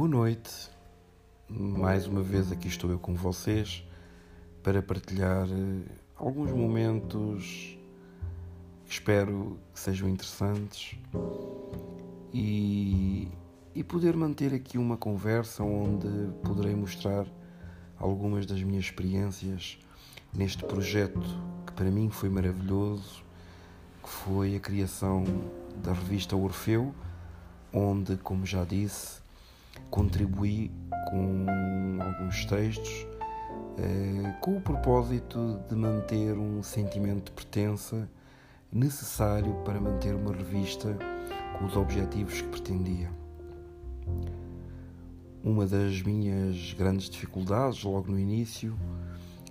Boa noite, mais uma vez aqui estou eu com vocês para partilhar eh, alguns momentos que espero que sejam interessantes e, e poder manter aqui uma conversa onde poderei mostrar algumas das minhas experiências neste projeto que para mim foi maravilhoso, que foi a criação da revista Orfeu, onde, como já disse, contribuí com alguns textos eh, com o propósito de manter um sentimento de pertença necessário para manter uma revista com os objetivos que pretendia. Uma das minhas grandes dificuldades, logo no início,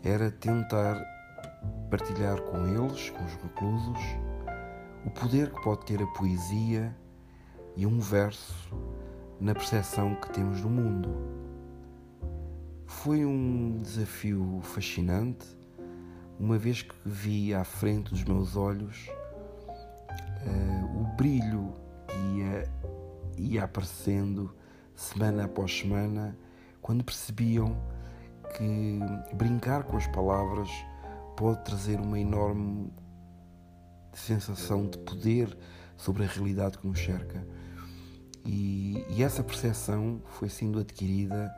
era tentar partilhar com eles, com os reclusos, o poder que pode ter a poesia e um verso na percepção que temos do mundo. Foi um desafio fascinante, uma vez que vi à frente dos meus olhos uh, o brilho que ia, ia aparecendo semana após semana, quando percebiam que brincar com as palavras pode trazer uma enorme sensação de poder sobre a realidade que nos cerca. E, e essa percepção foi sendo adquirida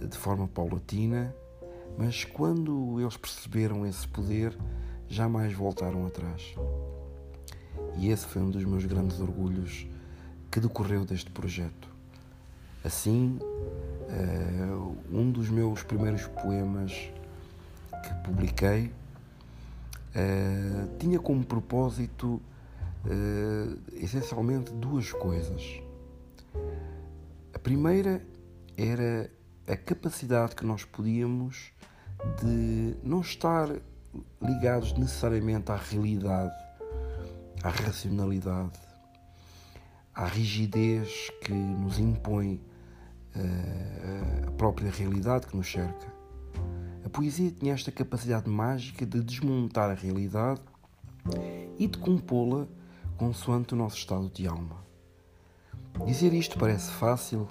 de forma paulatina, mas quando eles perceberam esse poder, jamais voltaram atrás. E esse foi um dos meus grandes orgulhos que decorreu deste projeto. Assim, uh, um dos meus primeiros poemas que publiquei uh, tinha como propósito uh, essencialmente duas coisas. Primeira era a capacidade que nós podíamos de não estar ligados necessariamente à realidade, à racionalidade, à rigidez que nos impõe uh, a própria realidade que nos cerca. A poesia tinha esta capacidade mágica de desmontar a realidade e de compô-la consoante o nosso estado de alma. Dizer isto parece fácil,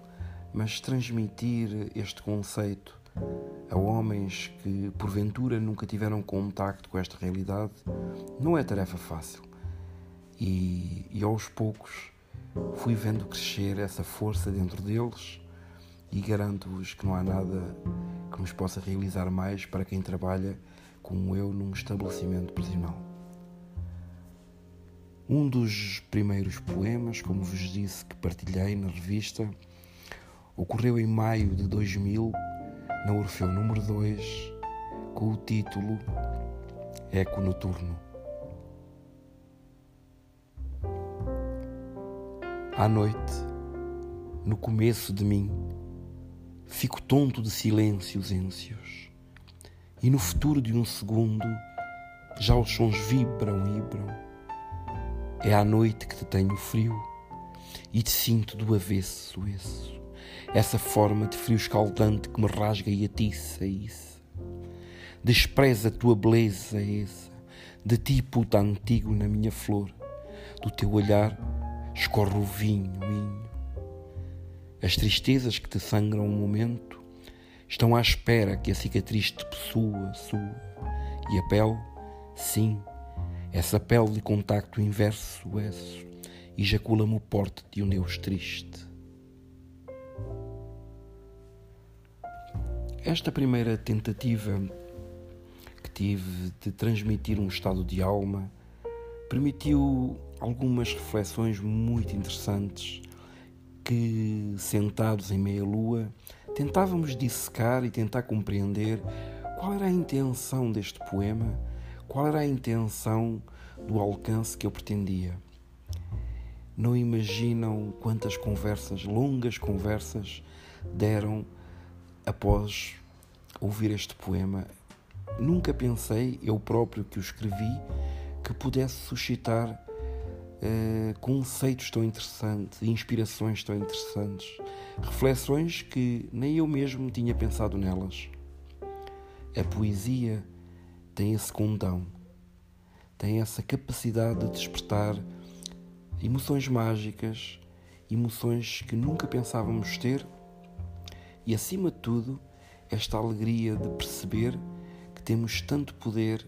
mas transmitir este conceito a homens que porventura nunca tiveram contacto com esta realidade não é tarefa fácil. E, e aos poucos fui vendo crescer essa força dentro deles e garanto-vos que não há nada que nos possa realizar mais para quem trabalha como eu num estabelecimento prisional. Um dos primeiros poemas, como vos disse, que partilhei na revista, ocorreu em maio de 2000, na Orfeu número 2, com o título Eco Noturno. À noite, no começo de mim, fico tonto de silêncios êncios, e no futuro de um segundo, já os sons vibram e vibram é à noite que te tenho frio e te sinto do avesso, isso. Essa forma de frio escaldante que me rasga e atiça, isso. Despreza a tua beleza, essa. De ti, puta antigo na minha flor. Do teu olhar escorre o vinho, vinho. As tristezas que te sangram um momento estão à espera que a cicatriz te possua, sua. E a pele, sim, essa pele de contacto inverso, isso, ejacula-me o porte de um Deus triste. Esta primeira tentativa que tive de transmitir um estado de alma permitiu algumas reflexões muito interessantes que, sentados em meia-lua, tentávamos dissecar e tentar compreender qual era a intenção deste poema qual era a intenção do alcance que eu pretendia? Não imaginam quantas conversas, longas conversas, deram após ouvir este poema. Nunca pensei, eu próprio que o escrevi, que pudesse suscitar uh, conceitos tão interessantes, inspirações tão interessantes, reflexões que nem eu mesmo tinha pensado nelas. A poesia tem esse condão, tem essa capacidade de despertar emoções mágicas, emoções que nunca pensávamos ter e, acima de tudo, esta alegria de perceber que temos tanto poder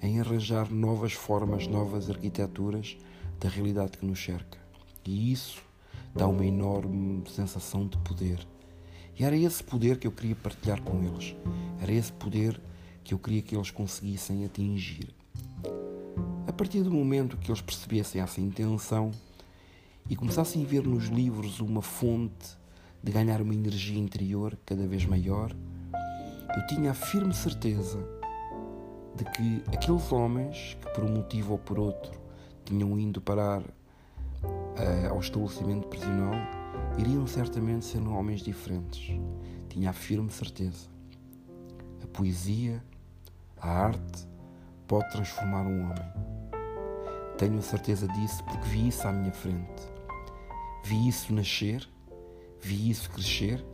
em arranjar novas formas, novas arquiteturas da realidade que nos cerca. E isso dá uma enorme sensação de poder. E era esse poder que eu queria partilhar com eles. Era esse poder que eu queria que eles conseguissem atingir. A partir do momento que eles percebessem essa intenção e começassem a ver nos livros uma fonte de ganhar uma energia interior cada vez maior, eu tinha a firme certeza de que aqueles homens que, por um motivo ou por outro, tinham ido parar uh, ao estabelecimento prisional, iriam certamente ser homens diferentes. Tinha a firme certeza. A poesia, a arte, pode transformar um homem. Tenho a certeza disso porque vi isso à minha frente. Vi isso nascer, vi isso crescer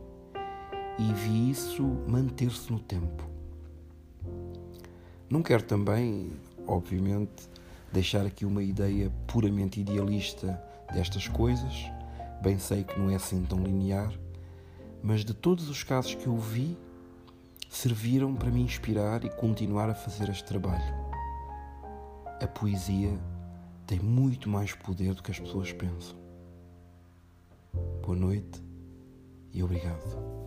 e vi isso manter-se no tempo. Não quero também, obviamente, deixar aqui uma ideia puramente idealista destas coisas. Bem sei que não é assim tão linear, mas de todos os casos que eu vi, serviram para me inspirar e continuar a fazer este trabalho. A poesia tem muito mais poder do que as pessoas pensam. Boa noite e obrigado.